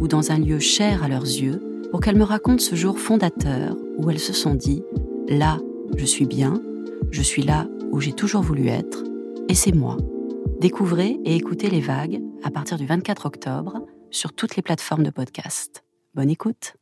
ou dans un lieu cher à leurs yeux pour qu'elles me racontent ce jour fondateur où elles se sont dit ⁇ Là, je suis bien, je suis là où j'ai toujours voulu être, et c'est moi. Découvrez et écoutez les vagues à partir du 24 octobre sur toutes les plateformes de podcast. Bonne écoute.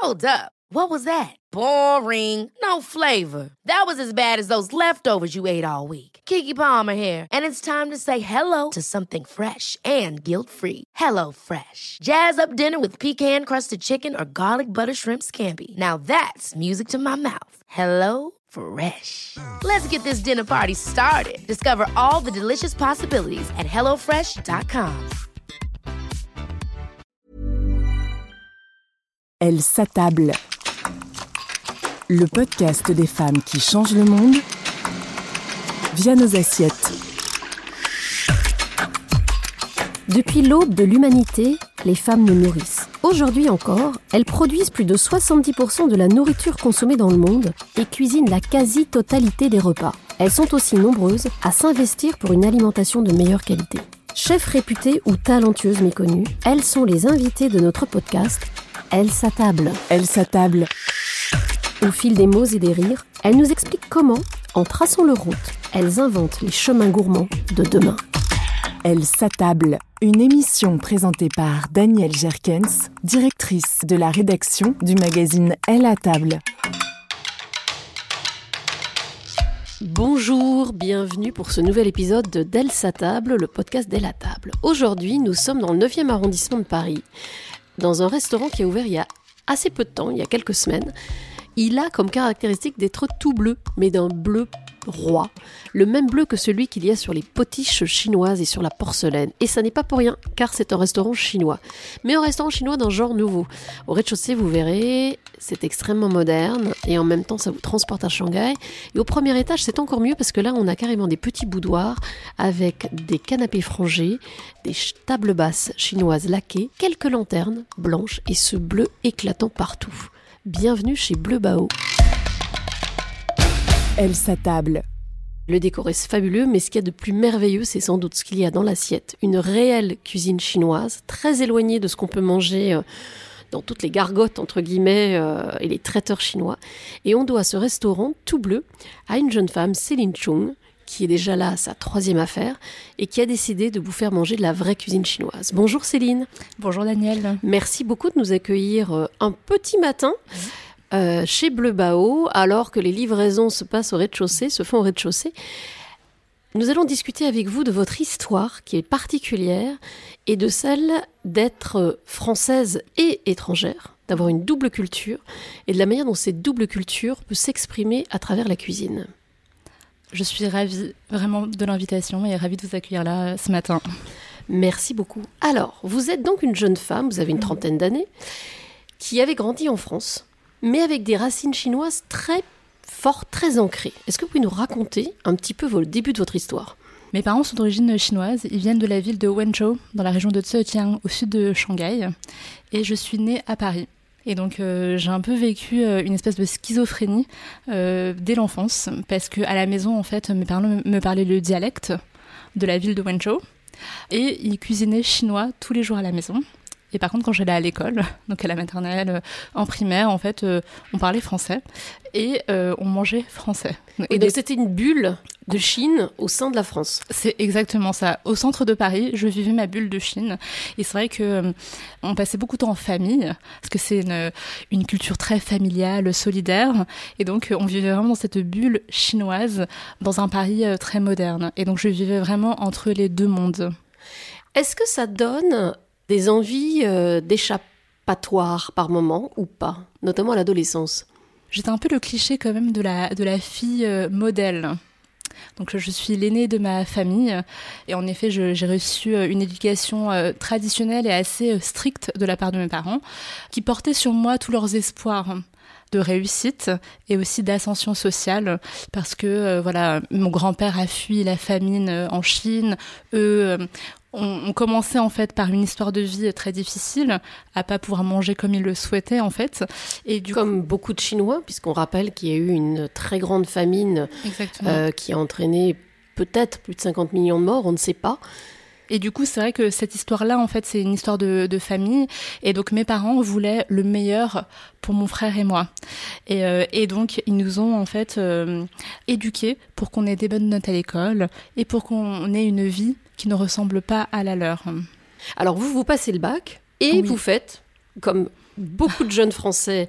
Hold up. What was that? Boring. No flavor. That was as bad as those leftovers you ate all week. Kiki Palmer here, and it's time to say hello to something fresh and guilt-free. Hello Fresh. Jazz up dinner with pecan-crusted chicken or garlic butter shrimp scampi. Now that's music to my mouth. Hello Fresh. Let's get this dinner party started. Discover all the delicious possibilities at hellofresh.com. Elle s'attable. Le podcast des femmes qui changent le monde via nos assiettes. Depuis l'aube de l'humanité, les femmes nous nourrissent. Aujourd'hui encore, elles produisent plus de 70% de la nourriture consommée dans le monde et cuisinent la quasi-totalité des repas. Elles sont aussi nombreuses à s'investir pour une alimentation de meilleure qualité. Chefs réputées ou talentueuses méconnues, elles sont les invitées de notre podcast Elles s'attablent. Elle s'attable. Au fil des mots et des rires, elles nous expliquent comment, en traçant leur route, elles inventent les chemins gourmands de demain. Elle s'attable. Une émission présentée par Danielle Jerkens, directrice de la rédaction du magazine Elle à table. Bonjour, bienvenue pour ce nouvel épisode de D'elle sa table, le podcast d'Elle à table. Aujourd'hui, nous sommes dans le 9e arrondissement de Paris, dans un restaurant qui a ouvert il y a assez peu de temps, il y a quelques semaines. Il a comme caractéristique d'être tout bleu, mais d'un bleu roi, le même bleu que celui qu'il y a sur les potiches chinoises et sur la porcelaine. Et ça n'est pas pour rien, car c'est un restaurant chinois. Mais un restaurant chinois d'un genre nouveau. Au rez-de-chaussée, vous verrez, c'est extrêmement moderne, et en même temps, ça vous transporte à Shanghai. Et au premier étage, c'est encore mieux, parce que là, on a carrément des petits boudoirs, avec des canapés frangés, des tables basses chinoises laquées, quelques lanternes blanches, et ce bleu éclatant partout. Bienvenue chez Bleu Bao. Elle s'attable. Le décor est fabuleux, mais ce qu'il y a de plus merveilleux, c'est sans doute ce qu'il y a dans l'assiette. Une réelle cuisine chinoise, très éloignée de ce qu'on peut manger euh, dans toutes les gargotes, entre guillemets, euh, et les traiteurs chinois. Et on doit ce restaurant tout bleu à une jeune femme, Céline Chung, qui est déjà là à sa troisième affaire, et qui a décidé de vous faire manger de la vraie cuisine chinoise. Bonjour Céline. Bonjour Daniel. Merci beaucoup de nous accueillir euh, un petit matin euh, chez Bleu Bao, alors que les livraisons se passent au rez-de-chaussée, se font au rez-de-chaussée. Nous allons discuter avec vous de votre histoire qui est particulière et de celle d'être euh, française et étrangère, d'avoir une double culture et de la manière dont cette double culture peut s'exprimer à travers la cuisine. Je suis ravie vraiment de l'invitation et ravie de vous accueillir là euh, ce matin. Merci beaucoup. Alors, vous êtes donc une jeune femme, vous avez une trentaine d'années, qui avait grandi en France, mais avec des racines chinoises très fortes, très ancrées. Est-ce que vous pouvez nous raconter un petit peu le début de votre histoire? Mes parents sont d'origine chinoise, ils viennent de la ville de Wenzhou, dans la région de Zhejiang, au sud de Shanghai, et je suis née à Paris. Et donc euh, j'ai un peu vécu euh, une espèce de schizophrénie euh, dès l'enfance, parce que à la maison en fait mes parents me parlaient le dialecte de la ville de Wenzhou, et ils cuisinaient chinois tous les jours à la maison. Et par contre, quand j'allais à l'école, donc à la maternelle, en primaire, en fait, on parlait français et on mangeait français. Et donc c'était une bulle de Chine au sein de la France. C'est exactement ça. Au centre de Paris, je vivais ma bulle de Chine. Et c'est vrai que euh, on passait beaucoup de temps en famille, parce que c'est une, une, culture très familiale, solidaire. Et donc on vivait vraiment dans cette bulle chinoise, dans un Paris euh, très moderne. Et donc je vivais vraiment entre les deux mondes. Est-ce que ça donne des envies euh, d'échappatoire par moment ou pas, notamment à l'adolescence J'étais un peu le cliché quand même de la, fille euh, modèle. Donc je suis l'aînée de ma famille et en effet j'ai reçu euh, une éducation traditionnelle et assez stricte de la part de mes parents qui portaient sur moi tous leurs espoirs de réussite et aussi d'ascension sociale parce que voilà mon grand-père a fui la famine en Chine eux on, commençait en fait par une histoire de vie très difficile, à pas pouvoir manger comme ils le souhaitaient en fait. Et du comme beaucoup de Chinois, puisqu'on rappelle qu'il y a eu une très grande famine euh, qui a entraîné peut-être plus de 50 millions de morts, on ne sait pas. Et du coup, c'est vrai que cette histoire-là, en fait, c'est une histoire de, famille. Et donc, mes parents voulaient le meilleur pour mon frère et moi. Et, euh, donc, ils nous ont, en fait, euh, éduqués pour qu'on ait des bonnes notes à l'école et pour qu'on ait une vie qui ne ressemble pas à la leur. Alors vous, vous passez le bac et vous faites, comme beaucoup de jeunes Français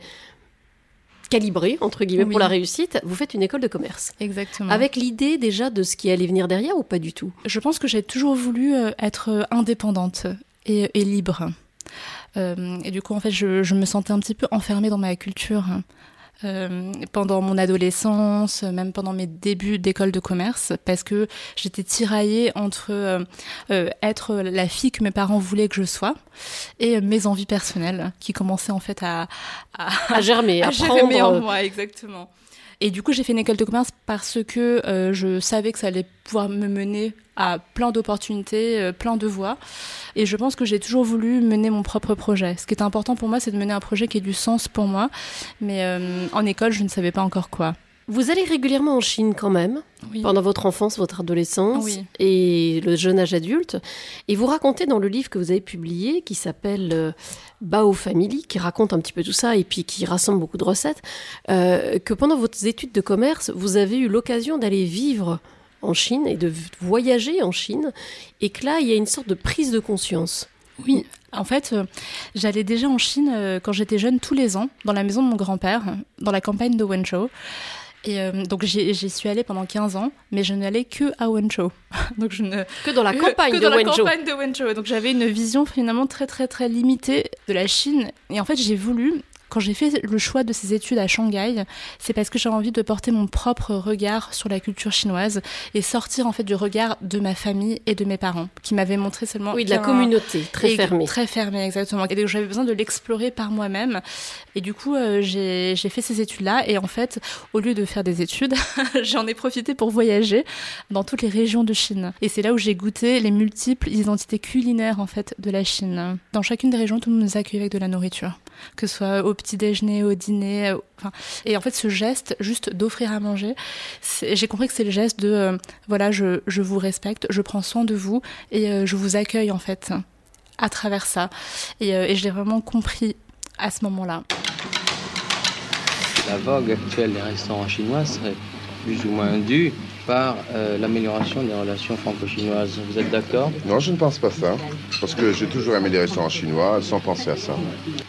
calibrés, entre guillemets, pour la réussite, vous faites une école de commerce. Exactement. Avec l'idée déjà de ce qui allait venir derrière ou pas du tout? Je pense que j'ai toujours voulu euh, être indépendante et, libre. Euh, et du coup, en fait, je, je, me sentais un petit peu enfermée dans ma culture. Euh, pendant mon adolescence, même pendant mes débuts d'école de commerce, parce que j'étais tiraillée entre euh, euh, être la fille que mes parents voulaient que je sois et mes envies personnelles qui commençaient en fait à, à, germer, à, germer en moi, exactement. Et du coup, j'ai fait une école de commerce parce que euh, je savais que ça allait pouvoir me mener à plein d'opportunités, euh, plein de voies. Et je pense que j'ai toujours voulu mener mon propre projet. Ce qui est important pour moi, c'est de mener un projet qui ait du sens pour moi. Mais euh, en école, je ne savais pas encore quoi. Vous allez régulièrement en Chine quand même, pendant votre enfance, votre adolescence et le jeune âge adulte. Et vous racontez dans le livre que vous avez publié, qui s'appelle euh, Bao Family, qui raconte un petit peu tout ça et puis qui rassemble beaucoup de recettes, euh, que pendant vos études de commerce, vous avez eu l'occasion d'aller vivre en Chine et de voyager en Chine, et que là, il y a une sorte de prise de conscience. Oui, en fait, euh, j'allais déjà en Chine quand j'étais jeune tous les ans, dans la maison de mon grand-père, dans la campagne de Wenzhou. Et euh, donc j'y suis allée pendant 15 ans, mais je n'allais que à Wenzhou. donc je ne que dans la campagne que de dans la campagne de Wenzhou. Donc j'avais une vision finalement très très très limitée de la Chine. Et en fait, j'ai voulu quand j'ai fait le choix de ces études à Shanghai, c'est parce que j'ai envie de porter mon propre regard sur la culture chinoise et sortir en fait du regard de ma famille et de mes parents, qui m'avaient montré seulement. Oui, de la communauté, très fermée. Très fermée, exactement. Et donc j'avais besoin de l'explorer par moi-même. Et du coup, euh, j'ai fait ces études-là. Et en fait, au lieu de faire des études, j'en ai profité pour voyager dans toutes les régions de Chine. Et c'est là où j'ai goûté les multiples identités culinaires en fait de la Chine. Dans chacune des régions, tout le monde nous accueille avec de la nourriture que ce soit au petit déjeuner, au dîner. Enfin, et en fait, ce geste, juste d'offrir à manger, j'ai compris que c'est le geste de euh, voilà, je, je, vous respecte, je prends soin de vous et euh, je vous accueille en fait à travers ça. Et, euh, et je l'ai vraiment compris à ce moment-là. La vogue actuelle des restaurants chinois serait plus ou moins due par euh, l'amélioration des relations franco-chinoises. Vous êtes d'accord? Non, je ne pense pas ça. Parce que j'ai toujours aimé les restaurants chinois sans penser à ça.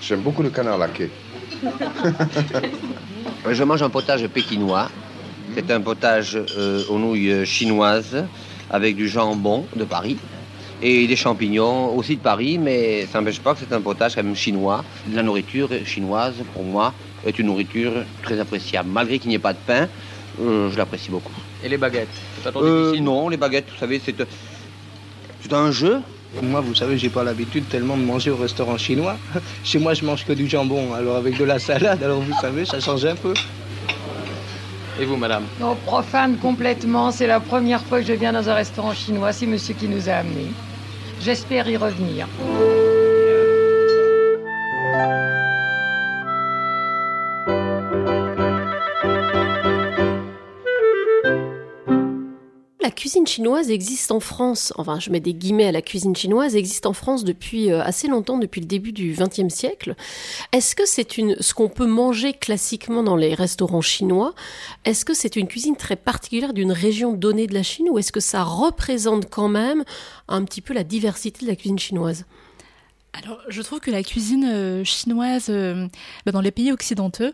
J'aime beaucoup le canard laqué. je mange un potage pékinois. C'est un potage euh, aux nouilles chinoises avec du jambon de Paris et des champignons aussi de Paris, mais ça n'empêche pas que c'est un potage quand même chinois. La nourriture chinoise, pour moi, est une nourriture très appréciable. Malgré qu'il n'y ait pas de pain, euh, je l'apprécie beaucoup. Et les baguettes pas trop euh, Non, les baguettes, vous savez, c'est, c'est un jeu. Moi, vous savez, j'ai pas l'habitude tellement de manger au restaurant chinois. Chez moi, je mange que du jambon, alors avec de la salade, alors vous savez, ça change un peu. Et vous, madame? Non, profane complètement. C'est la première fois que je viens dans un restaurant chinois. C'est monsieur qui nous a amenés. J'espère y revenir. Cuisine chinoise existe en France, enfin je mets des guillemets à la cuisine chinoise, existe en France depuis euh, assez longtemps, depuis le début du XXe siècle. Est-ce que c'est une ce qu'on peut manger classiquement dans les restaurants chinois Est-ce que c'est une cuisine très particulière d'une région donnée de la Chine ou est-ce que ça représente quand même un petit peu la diversité de la cuisine chinoise? Alors, je trouve que la cuisine euh, chinoise euh, bah, dans les pays occidentaux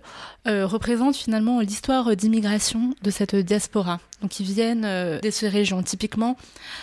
euh, représente finalement l'histoire d'immigration de cette diaspora. Donc, ils viennent de ces régions, typiquement.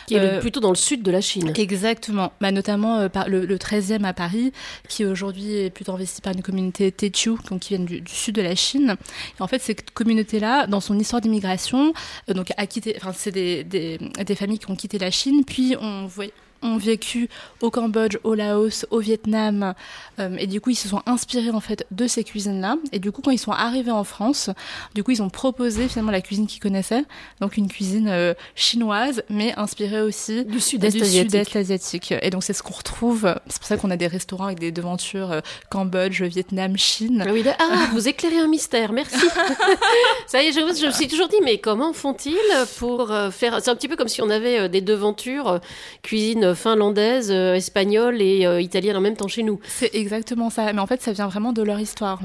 Qui est plutôt dans le sud de la Chine. Exactement. Bah, notamment par le, 13e à Paris, qui aujourd'hui est plutôt investi par une communauté Techu, donc qui viennent du, sud de la Chine. Et en fait, cette communauté-là, dans son histoire d'immigration, donc a quitté, enfin, c'est des, des, des, familles qui ont quitté la Chine, puis on voit ont vécu au Cambodge, au Laos, au Vietnam, euh, et du coup ils se sont inspirés en fait de ces cuisines-là. Et du coup quand ils sont arrivés en France, du coup ils ont proposé finalement la cuisine qu'ils connaissaient, donc une cuisine euh, chinoise, mais inspirée aussi du sud-est asiatique. asiatique. Et donc c'est ce qu'on retrouve. C'est pour ça qu'on a des restaurants avec des devantures euh, Cambodge, Vietnam, Chine. Ah, ah, vous éclairez un mystère, merci. ça y est, je, je, me suis toujours dit, mais comment font-ils pour faire C'est un petit peu comme si on avait des devantures cuisine finlandaise, euh, espagnole et euh, italienne en même temps chez nous. C'est exactement ça. Mais en fait, ça vient vraiment de leur histoire.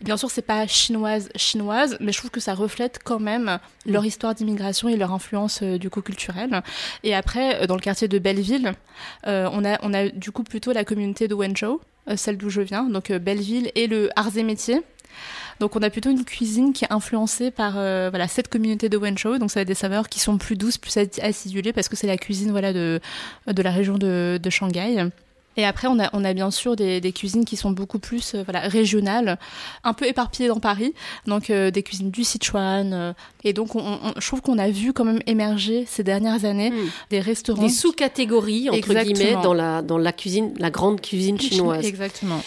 Bien sûr, c'est pas chinoise chinoise, mais je trouve que ça reflète quand même leur mm. histoire d'immigration et leur influence euh, du coup culturelle. Et après, dans le quartier de Belleville, on a on a du coup plutôt la communauté de Wenzhou, celle d'où je viens, donc Belleville et le Arts et Métiers. Donc on a plutôt une cuisine qui est influencée par euh, voilà cette communauté de Wenzhou. Donc ça a des saveurs qui sont plus douces, plus acidulées parce que c'est la cuisine voilà de de la région de, de Shanghai. Et après, on a, on a bien sûr des, des cuisines qui sont beaucoup plus euh, voilà, régionales, un peu éparpillées dans Paris, donc euh, des cuisines du Sichuan. et donc, on, je trouve qu'on a vu quand même émerger ces dernières années hmm. des restaurants. Des sous-catégories, entre guillemets, dans la, dans la cuisine, la grande cuisine chinoise. Exactement.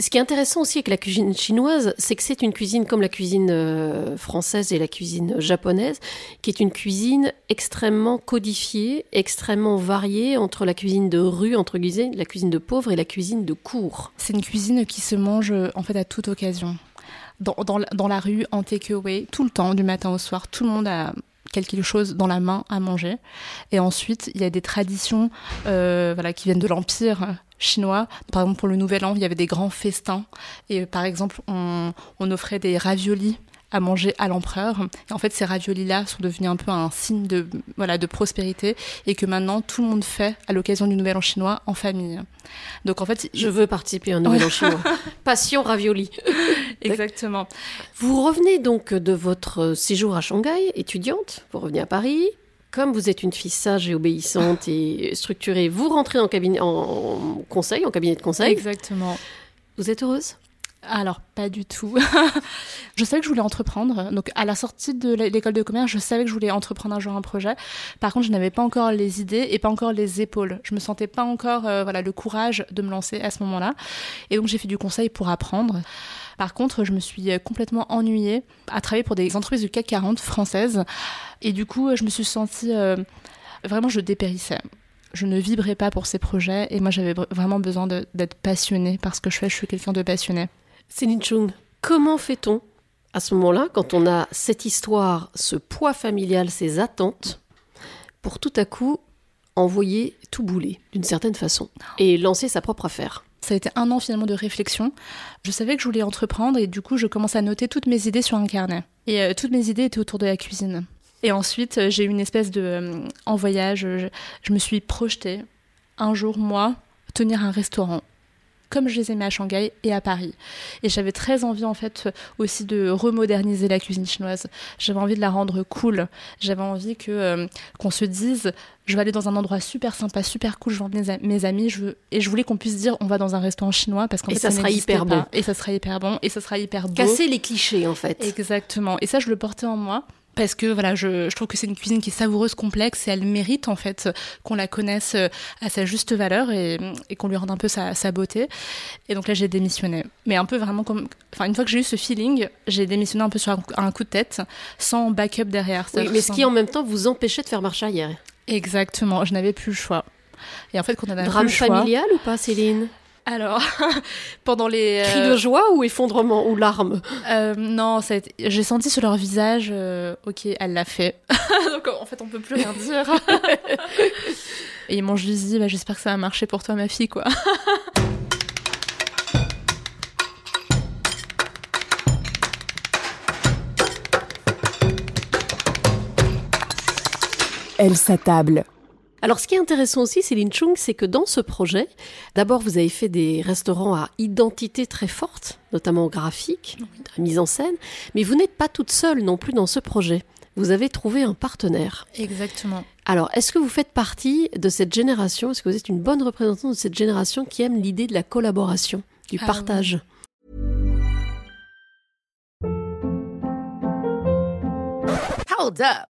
Ce qui est intéressant aussi avec la cuisine chinoise, c'est que c'est une cuisine comme la cuisine euh, française et la cuisine japonaise, qui est une cuisine extrêmement codifiée, extrêmement variée entre la cuisine de rue, entre guillemets, la cuisine de pauvre et la cuisine de cour. C'est une cuisine qui se mange euh, en fait à toute occasion. Dans, la rue, en takeaway, tout le temps, du matin au soir, tout le monde a quelque chose dans la main à manger. Et ensuite, il y a des traditions euh, voilà, qui viennent de l'Empire chinois. Par exemple, pour le Nouvel An, il y avait des grands festins. Et par exemple, on, on offrait des raviolis à manger à l'empereur. Et en fait, ces raviolis-là sont devenus un peu un signe de, voilà, de prospérité et que maintenant tout le monde fait à l'occasion du Nouvel An chinois en famille. Donc en fait, je veux participer à un Nouvel An chinois. Passion ravioli. Exactement. Vous revenez donc de votre séjour à Shanghai, étudiante. Vous revenez à Paris comme vous êtes une fille sage et obéissante et structurée, vous rentrez en cabinet, en conseil, en cabinet de conseil. Exactement. Vous êtes heureuse? Alors, pas du tout. je savais que je voulais entreprendre. Donc, à la sortie de l'école de commerce, je savais que je voulais entreprendre un jour un projet. Par contre, je n'avais pas encore les idées et pas encore les épaules. Je me sentais pas encore euh, voilà, le courage de me lancer à ce moment-là. Et donc, j'ai fait du conseil pour apprendre. Par contre, je me suis euh, complètement ennuyée à travailler pour des entreprises du CAC 40 françaises. Et du coup, je me suis sentie... Euh, vraiment, je dépérissais je ne vibrais pas pour ces projets et moi j'avais vraiment besoin d'être passionnée parce que je fais, je suis quelqu'un de passionné. Céline Chung, comment fait-on à ce moment-là, quand on a cette histoire, ce poids familial, ces attentes, pour tout à coup envoyer tout bouler d'une certaine façon et lancer sa propre affaire? Ça a été un an finalement de réflexion. Je savais que je voulais entreprendre et du coup, je commençais à noter toutes mes idées sur un carnet. Et euh, toutes mes idées étaient autour de la cuisine. Et ensuite, euh, j'ai eu une espèce de. Euh, en voyage, je, me suis projetée un jour, moi, tenir un restaurant comme je les aimais à Shanghai et à Paris. Et j'avais très envie en fait aussi de remoderniser la cuisine chinoise. J'avais envie de la rendre cool. J'avais envie que qu'on se dise je vais aller dans un endroit super sympa, super cool, je vais emmener mes amis, je veux... et je voulais qu'on puisse dire on va dans un restaurant chinois parce qu'en fait ça, sera hyper bon. Et ça sera hyper bon et ça sera hyper beau. Casser les clichés en fait. Exactement. Et ça je le portais en moi parce que voilà, je, je trouve que c'est une cuisine qui est savoureuse, complexe et elle mérite en fait qu'on la connaisse euh, à sa juste valeur et, et qu'on lui rende un peu sa, sa, beauté. Et donc là, j'ai démissionné. Mais un peu vraiment comme, enfin une fois que j'ai eu ce feeling, j'ai démissionné un peu sur un, coup de tête, sans backup derrière. Oui, mais ce qui en même temps vous empêchait de faire marche arrière. Exactement, je n'avais plus le choix. Et en fait, quand on a Drame le choix, familial ou pas, Céline? Alors, pendant les... Cris de joie ou effondrement ou larmes euh, Non, a j'ai senti sur leur visage, euh, ok, elle l'a fait. Donc en fait, on peut plus rien dire. Et ils m'ont juste dit, bah, j'espère que ça va marcher pour toi, ma fille, quoi. Elle s'attable. Alors, ce qui est intéressant aussi, Céline Chung, c'est que dans ce projet, d'abord, vous avez fait des restaurants à identité très forte, notamment graphique, mise en scène, mais vous n'êtes pas toute seule non plus dans ce projet. Vous avez trouvé un partenaire. Exactement. Alors, est-ce que vous faites partie de cette génération Est-ce que vous êtes une bonne représentante de cette génération qui aime l'idée de la collaboration, du Ah partage? Hold up.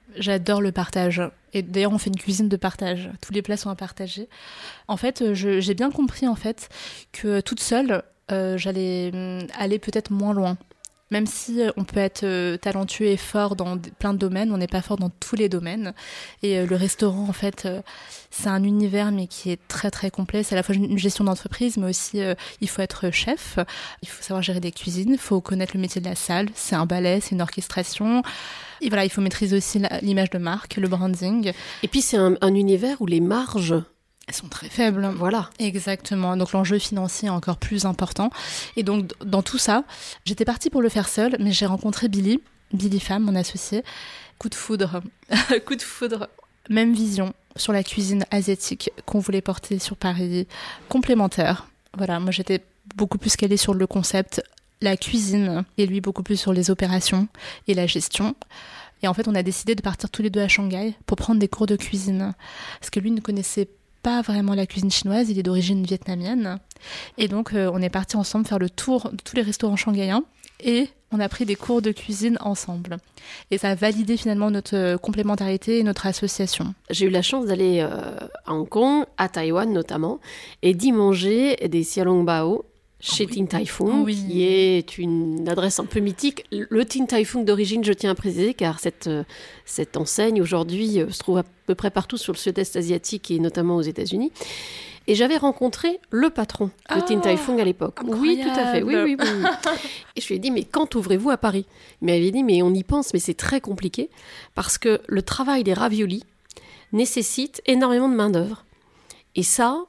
j'adore le partage. Et d'ailleurs, on fait une cuisine de partage. Tous les plats sont à partager. En fait, euh, j'ai bien compris en fait que toute seule, euh, j'allais hum, aller peut-être moins loin. Même si euh, on peut être euh, talentueux et fort dans plein de domaines, on n'est pas fort dans tous les domaines. Et euh, le restaurant, en fait, c'est un univers mais qui est très très complet. C'est à la fois une gestion d'entreprise, mais aussi euh, il faut être chef, il faut savoir gérer des cuisines, il faut connaître le métier de la salle. C'est un ballet, c'est une orchestration. Et voilà, il faut maîtriser aussi l'image de marque, le branding. Et puis, c'est un, un univers où les marges Sont très faibles. Voilà. Exactement. Donc l'enjeu financier est encore plus important. Et donc dans tout ça, j'étais partie pour le faire seule, mais j'ai rencontré Billy, Billy Femme, mon associé. Coup de foudre. Coup de foudre. Même vision sur la cuisine asiatique qu'on voulait porter sur Paris. Complémentaire. Voilà, moi j'étais beaucoup plus calée sur le concept, la cuisine, et lui beaucoup plus sur les opérations et la gestion. Et en fait, on a décidé de partir tous les deux à Shanghai pour prendre des cours de cuisine. Parce que lui ne connaissait pas vraiment la cuisine chinoise, il est d'origine vietnamienne. Et donc, euh, on est partis ensemble faire le tour de tous les restaurants shanghaïens et on a pris des cours de cuisine ensemble. Et ça a validé finalement notre euh, complémentarité et notre association. J'ai eu la chance d'aller euh, à Hong Kong, à Taïwan notamment, et d'y manger des xiaolongbao chez Tin Tai Fung, Oui. qui est une adresse un peu mythique. Le Tin Tai Fung d'origine, je tiens à préciser, car cette, euh, cette enseigne aujourd'hui euh, se trouve à peu près partout sur le sud-est asiatique et notamment aux États-Unis. Et j'avais rencontré le patron de Tin Tai Fung à l'époque. Oui, tout à fait. Oui, oui, oui. oui. Et je lui ai dit, mais quand ouvrez-vous à Paris? Il m'avait dit, mais on y pense, mais c'est très compliqué parce que le travail des raviolis nécessite énormément de main-d'œuvre. Et ça,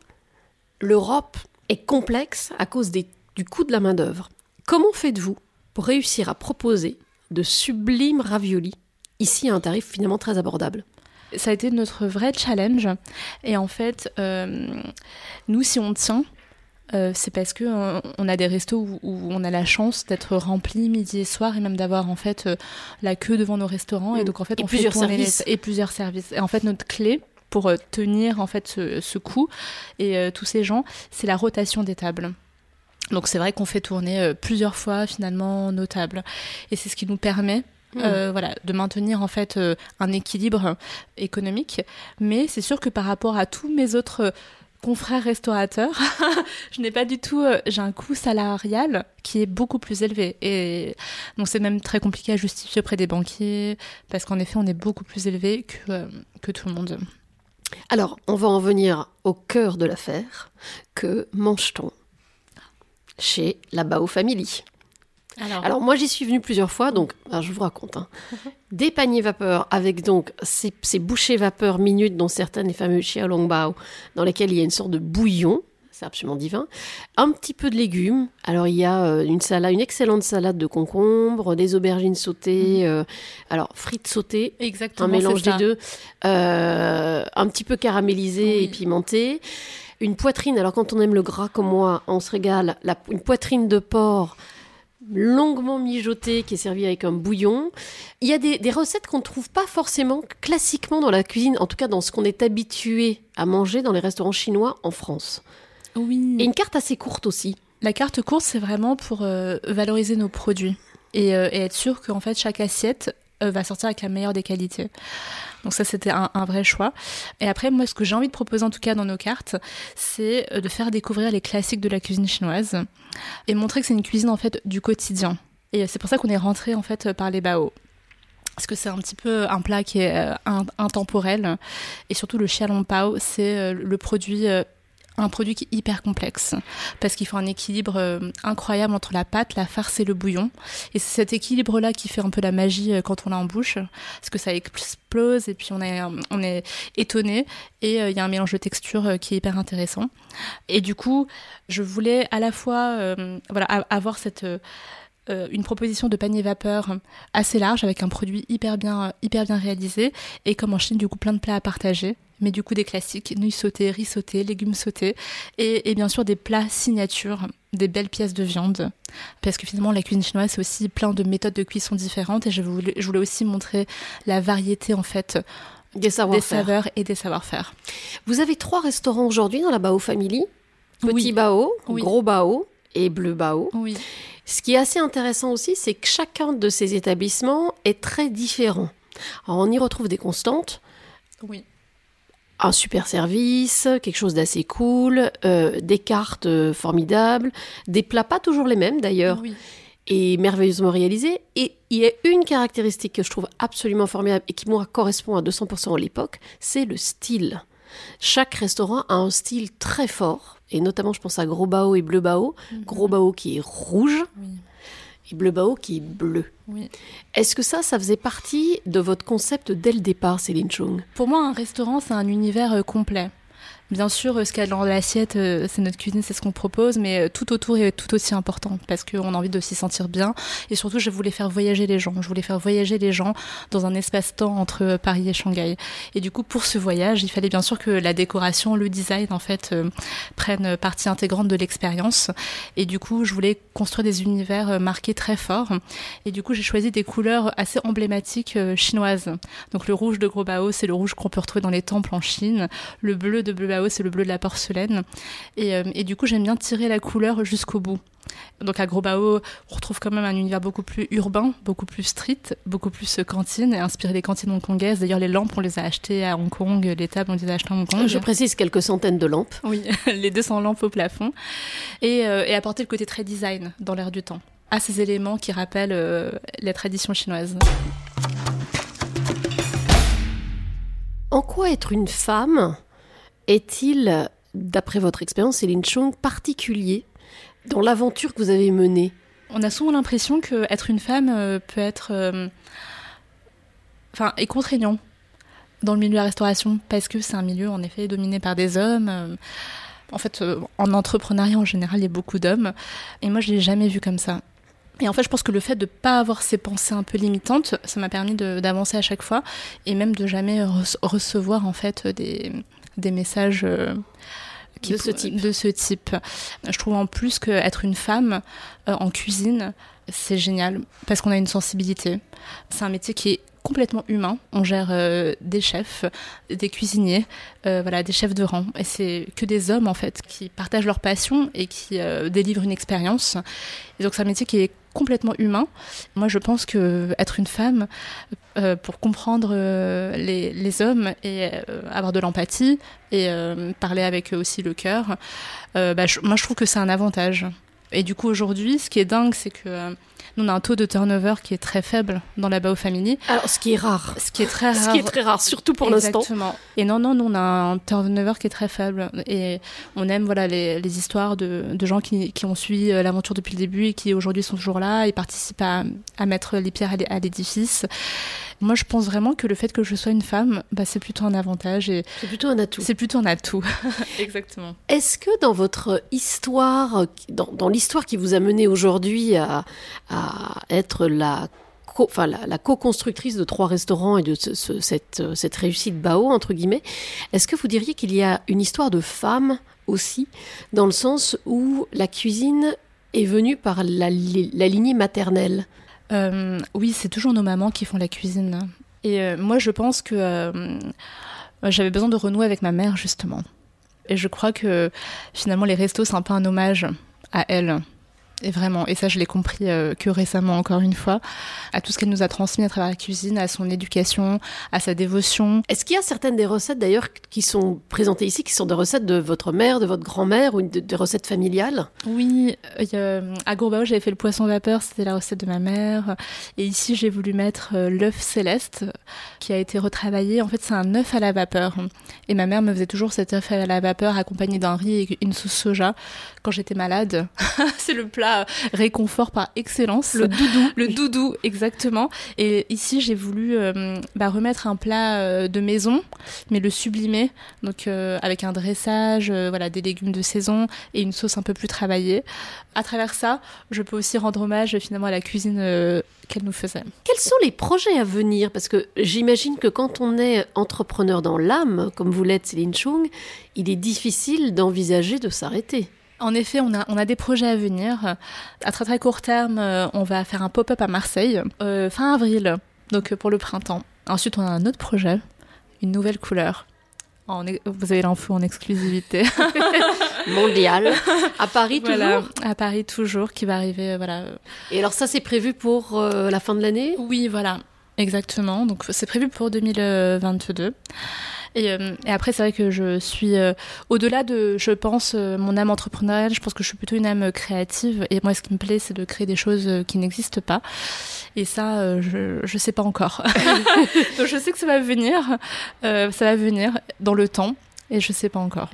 l'Europe est complexe à cause des- du coût de la main-d'œuvre. Comment faites-vous pour réussir à proposer de sublimes raviolis ici à un tarif finalement très abordable? Ça a été notre vrai challenge. Et en fait, euh, nous, si on tient, euh, c'est parce que euh, on a des restos où, où on a la chance d'être rempli midi et soir et même d'avoir en fait euh, la queue devant nos restaurants et Mm. donc en fait Et on plusieurs fait les- services. et plusieurs services et en fait notre clé pour euh, tenir en fait ce, ce coup et euh, tous ces gens c'est la rotation des tables donc c'est vrai qu'on fait tourner euh, plusieurs fois finalement nos tables et c'est ce qui nous permet Mm. euh, voilà, de maintenir en fait euh, un équilibre économique. Mais c'est sûr que par rapport à tous mes autres euh, confrères restaurateurs, je n'ai pas du tout, j'ai un coût salarial qui est beaucoup plus élevé. Et donc c'est même très compliqué à justifier auprès des banquiers parce qu'en effet on est beaucoup plus élevé que, que tout le monde. Alors, on va en venir au cœur de l'affaire. Que mange-t-on chez la Bao Family? Alors, Alors moi j'y suis venue plusieurs fois, donc alors, je vous raconte. hein. Des paniers vapeur avec donc ces, ces bouchées vapeur minutes, dont certaines les fameux Xiaolongbao, dans lesquelles il y a une sorte de bouillon, c'est absolument divin. Un petit peu de légumes. Alors il y a euh, une salade, une excellente salade de concombres, des aubergines sautées, euh, alors frites sautées, exactement. un mélange des deux, euh, un petit peu caramélisé Oui. et pimenté. Une poitrine, alors quand on aime le gras comme moi, on se régale. La- une poitrine de porc longuement mijotée qui est servie avec un bouillon. Il y a des, des recettes qu'on ne trouve pas forcément classiquement dans la cuisine, en tout cas dans ce qu'on est habitué à manger dans les restaurants chinois en France. Oui. Et une carte assez courte aussi. La carte courte, c'est vraiment pour euh, valoriser nos produits et, euh, et être sûr qu'en fait chaque assiette euh, va sortir avec la meilleure des qualités. Donc ça, c'était un, un vrai choix. Et après, moi, ce que j'ai envie de proposer en tout cas dans nos cartes, c'est de faire découvrir les classiques de la cuisine chinoise et montrer que c'est une cuisine en fait du quotidien. Et c'est pour ça qu'on est rentré en fait par les bao. Parce que c'est un petit peu un plat qui est in- intemporel. Et surtout, le xiaolong pao, c'est le produit, un produit qui est hyper complexe. Parce qu'il faut un équilibre euh, incroyable entre la pâte, la farce et le bouillon. Et c'est cet équilibre-là qui fait un peu la magie euh, quand on l'a en bouche. Parce que ça explose et puis on est, on est étonné. Et euh, il y a un mélange de textures euh, qui est hyper intéressant. Et du coup, je voulais à la fois euh, voilà, avoir cette. Euh, une proposition de panier vapeur assez large avec un produit hyper bien, euh, hyper bien réalisé et comme en Chine du coup plein de plats à partager mais du coup des classiques, nouilles sautées, riz sauté, légumes sautés et, et bien sûr des plats signatures, des belles pièces de viande parce que finalement la cuisine chinoise c'est aussi plein de méthodes de cuisson différentes et je voulais, je voulais aussi montrer la variété en fait Des des savoir-faire. saveurs et des savoir-faire. Vous avez trois restaurants aujourd'hui dans la Bao Family. Petit Oui. Bao, Oui. Gros Bao et Bleu Bao. Oui. Ce qui est assez intéressant aussi, c'est que chacun de ces établissements est très différent. Alors, on y retrouve des constantes, Oui. un super service, quelque chose d'assez cool, euh, des cartes euh, formidables, des plats pas toujours les mêmes d'ailleurs, Oui. et merveilleusement réalisés. Et il y a une caractéristique que je trouve absolument formidable et qui moi correspond à 200% à l'époque, c'est le style. Chaque restaurant a un style très fort, et notamment je pense à Gros Bao et Bleu Bao. Gros Bao qui est rouge Oui. et Bleu Bao qui est bleu. Oui. Est-ce que ça, ça faisait partie de votre concept dès le départ, Céline Chung Pour moi, un restaurant, c'est un univers euh, complet. Bien sûr, euh, ce qu'il y a dans l'assiette, euh, c'est notre cuisine, c'est ce qu'on propose, mais euh, tout autour est tout aussi important parce qu'on a envie de s'y sentir bien. Et surtout, je voulais faire voyager les gens. Je voulais faire voyager les gens dans un espace-temps entre Paris et Shanghai. Et du coup, pour ce voyage, il fallait bien sûr que la décoration, le design, en fait, prennent partie intégrante de l'expérience. Et du coup, je voulais construire des univers marqués très forts. Et du coup, j'ai choisi des couleurs assez emblématiques chinoises. Donc le rouge de Gros Bao, c'est le rouge qu'on peut retrouver dans les temples en Chine. Le bleu de Bleu C'est le bleu de la porcelaine. Et, euh, et du coup, j'aime bien tirer la couleur jusqu'au bout. Donc à Gros Bao, on retrouve quand même un univers beaucoup plus urbain, beaucoup plus street, beaucoup plus euh, cantine, et inspiré des cantines hongkongaises. D'ailleurs, les lampes, on les a achetées à Hong Kong, les tables, on les a achetées à Hong Kong. Je précise quelques centaines de lampes. Oui, les 200 lampes au plafond. Et, euh, et apporter le côté très design dans l'air du temps à ces éléments qui rappellent euh, la tradition chinoise. En quoi être une femme? Est-il, d'après votre expérience, Céline Chung, particulier dans l'aventure que vous avez menée? On a souvent l'impression que être une femme euh, peut être, euh, enfin, est contraignant dans le milieu de la restauration parce que c'est un milieu en effet dominé par des hommes. euh, en fait, en entrepreneuriat en général, il y a beaucoup d'hommes. Et moi, je l'ai jamais vu comme ça. Et en fait, je pense que le fait de ne pas avoir ces pensées un peu limitantes, ça m'a permis d'avancer à chaque fois et même de jamais rece- recevoir en fait des, des messages euh, De ce type. De ce type. Je trouve en plus qu'être une femme euh, en cuisine, c'est génial parce qu'on a une sensibilité. C'est un métier qui est complètement humain. On gère euh, des chefs, des cuisiniers, euh, voilà, des chefs de rang. Et c'est que des hommes en fait qui partagent leur passion et qui euh, délivrent une expérience. Et donc c'est un métier qui est complètement humain. Moi, je pense que être une femme, pour comprendre les, hommes et avoir de l'empathie et parler avec eux aussi le cœur, bah, moi, je trouve que c'est un avantage. Et du coup, aujourd'hui, ce qui est dingue, c'est que euh, nous, on a un taux de turnover qui est très faible dans la Bao Family. Alors, ce qui est rare. Ce qui est très rare. Ce qui est très rare, surtout pour l'instant. Exactement. Et non, non, nous, on a un turnover qui est très faible. Et on aime voilà, les, les histoires de, de gens qui, qui ont suivi euh, l'aventure depuis le début et qui aujourd'hui sont toujours là et participent à, à mettre les pierres à l'é- à l'édifice. Moi, je pense vraiment que le fait que je sois une femme, bah, c'est plutôt un avantage. et C'est plutôt un atout. C'est plutôt un atout. Exactement. Est-ce que dans votre histoire, dans, dans l'histoire qui vous a mené aujourd'hui à, à être la co- enfin, la, la co-constructrice de trois restaurants et de ce- ce- cette, cette réussite Bao, entre guillemets, est-ce que vous diriez qu'il y a une histoire de femme aussi, dans le sens où la cuisine est venue par la lignée maternelle? Euh, oui, c'est toujours nos mamans qui font la cuisine. Et euh, moi, je pense que euh, j'avais besoin de renouer avec ma mère, justement. Et je crois que finalement les restos c'est un peu un hommage à elle. Et vraiment, et ça je l'ai compris euh, que récemment encore une fois, à tout ce qu'elle nous a transmis à travers la cuisine, à son éducation, à sa dévotion. Est-ce qu'il y a certaines des recettes d'ailleurs qui sont présentées ici, qui sont des recettes de votre mère, de votre grand-mère ou des recettes familiales? Oui, euh, à Gourbao j'avais fait le poisson vapeur, c'était la recette de ma mère. Et ici j'ai voulu mettre euh, l'œuf céleste qui a été retravaillé. En fait c'est un œuf à la vapeur. Et ma mère me faisait toujours cet œuf à la vapeur accompagné d'un riz et une sauce soja quand j'étais malade. c'est le plat réconfort par excellence. Le doudou. Le doudou, exactement. Et ici, j'ai voulu euh, bah, remettre un plat euh, de maison, mais le sublimer, donc euh, avec un dressage, voilà, des légumes de saison et une sauce un peu plus travaillée. À travers ça, je peux aussi rendre hommage finalement à la cuisine qu'elle nous faisait. Quels sont les projets à venir? Parce que j'imagine que quand on est entrepreneur dans l'âme, comme vous l'êtes Céline Chung, il est difficile d'envisager de s'arrêter. En effet, on a, on a des projets à venir. À très très court terme, euh, on va faire un pop-up à Marseille, euh, fin avril, donc euh, pour le printemps. Ensuite, on a un autre projet, une nouvelle couleur. vous avez l'info en exclusivité. Mondial. À Paris toujours À Paris toujours, qui va arriver. voilà. Et alors ça, c'est prévu pour la fin de l'année? Oui, voilà. Exactement. Donc c'est prévu pour 2022. Euh, et, après, c'est vrai que je suis euh, au-delà de, je pense, euh, mon âme entrepreneuriale. Je pense que je suis plutôt une âme créative. Et moi, ce qui me plaît, c'est de créer des choses qui n'existent pas. Et ça, je ne sais pas encore. Donc je sais que ça va venir. ça va venir dans le temps. Et je ne sais pas encore.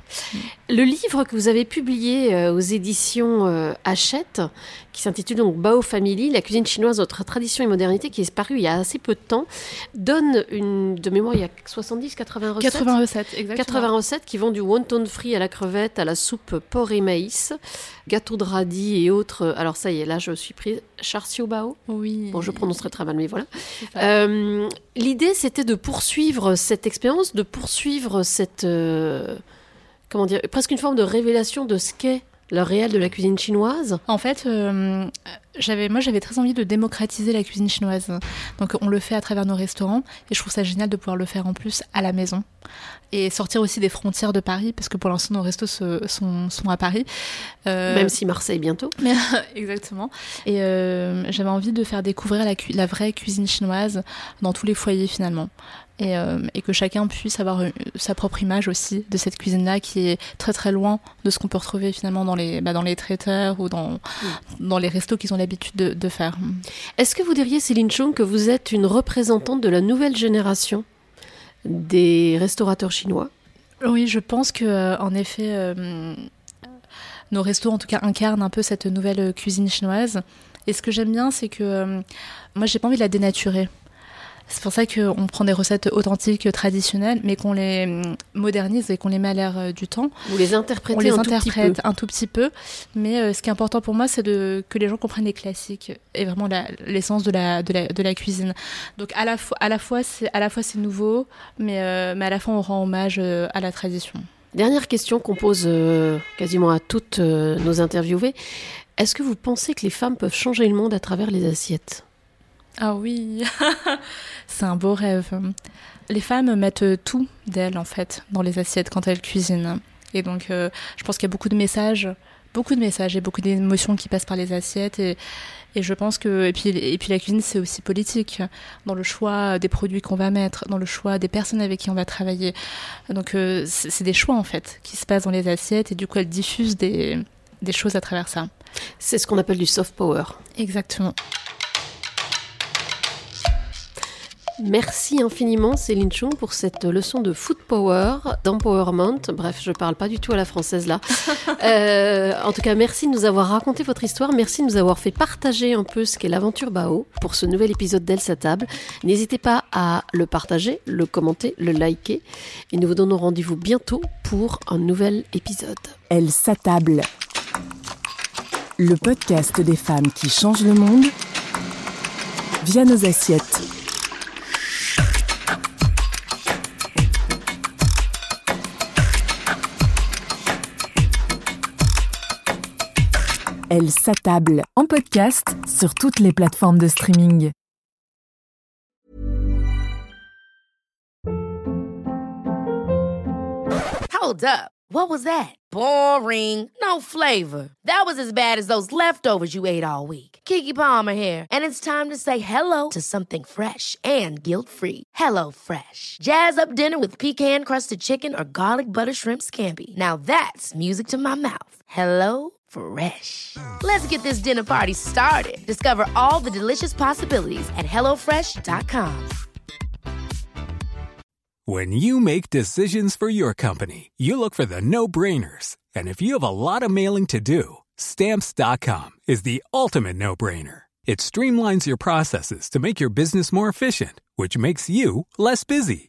Le livre que vous avez publié aux éditions Hachette, qui s'intitule donc Bao Family, la cuisine chinoise, entre tradition et modernité, qui est paru il y a assez peu de temps, donne une, de mémoire, il y a 70, 80 recettes. 80 recettes, exactement. 80 recettes qui vont du wonton frit à la crevette, à la soupe porc et maïs, gâteau de radis et autres. Alors ça y est, là je suis prise. Charcio Bao Oui. Bon, je prononcerai très mal, mais voilà. Euh, l'idée, c'était de poursuivre cette expérience, de poursuivre cette... Euh, comment dire Presque une forme de révélation de ce qu'est le réel de la cuisine chinoise En fait, euh, j'avais, moi j'avais très envie de démocratiser la cuisine chinoise. Donc on le fait à travers nos restaurants et je trouve ça génial de pouvoir le faire en plus à la maison. Et sortir aussi des frontières de Paris, parce que pour l'instant nos restos sont, sont, à Paris. Euh, Même si Marseille bientôt. exactement. Et euh, j'avais envie de faire découvrir la, la vraie cuisine chinoise dans tous les foyers finalement. Euh, et, que chacun puisse avoir euh, sa propre image aussi de cette cuisine-là qui est très très loin de ce qu'on peut retrouver finalement dans les, bah, dans les traiteurs ou dans, dans les restos qu'ils ont l'habitude de, faire. Est-ce que vous diriez, Céline Chung, que vous êtes une représentante de la nouvelle génération des restaurateurs chinois? Oui, je pense que euh, en effet, nos restos en tout cas incarnent un peu cette nouvelle cuisine chinoise. Et ce que j'aime bien, c'est que moi, j'ai pas envie de la dénaturer. C'est pour ça qu'on prend des recettes authentiques, traditionnelles, mais qu'on les hum, modernise et qu'on les met à l'air euh, du temps. Vous les interprétez On les un interprète tout un tout petit peu. Mais euh, ce qui est important pour moi, c'est de, que les gens comprennent les classiques et vraiment l'essence de la, de, la, de la cuisine. Donc à la, fois, à la fois, c'est à la fois c'est nouveau, mais, euh, mais à la fois on rend hommage à la tradition. Dernière question qu'on pose quasiment à toutes nos interviewées. Est-ce que vous pensez que les femmes peuvent changer le monde à travers les assiettes? Ah oui, c'est un beau rêve. Les femmes mettent tout d'elles en fait dans les assiettes quand elles cuisinent. Et donc euh, je pense qu'il y a beaucoup de messages, beaucoup de messages et beaucoup d'émotions qui passent par les assiettes et, et je pense que et puis et puis la cuisine c'est aussi politique dans le choix des produits qu'on va mettre, dans le choix des personnes avec qui on va travailler. Donc euh, c'est des choix en fait qui se passent dans les assiettes et du coup elles diffusent des des choses à travers ça. C'est ce qu'on appelle du soft power. Exactement. Merci infiniment Céline Chung pour cette leçon de food power, d'empowerment. Bref, je parle pas du tout à la française là. Euh, en tout cas, merci de nous avoir raconté votre histoire. Merci de nous avoir fait partager un peu ce qu'est l'aventure Bao pour ce nouvel épisode d'Elle sa table. N'hésitez pas à le partager, le commenter, le liker. Et nous vous donnons rendez-vous bientôt pour un nouvel épisode. Elle s'attable. Le podcast des femmes qui changent le monde via nos assiettes. Elle s'attable en podcast sur toutes les plateformes de streaming. Hold up. What was that? Boring. No flavor. That was as bad as those leftovers you ate all week. Kiki Palmer here, and it's time to say hello to something fresh and guilt-free. Hello Fresh. Jazz up dinner with pecan-crusted chicken or garlic butter shrimp scampi. Now that's music to my mouth. Hello Fresh. Let's get this dinner party started. Discover all the delicious possibilities at hellofresh.com. When you make decisions for your company, you look for the no-brainers. And if you have a lot of mailing to do, stamps.com is the ultimate no-brainer. It streamlines your processes to make your business more efficient, which makes you less busy.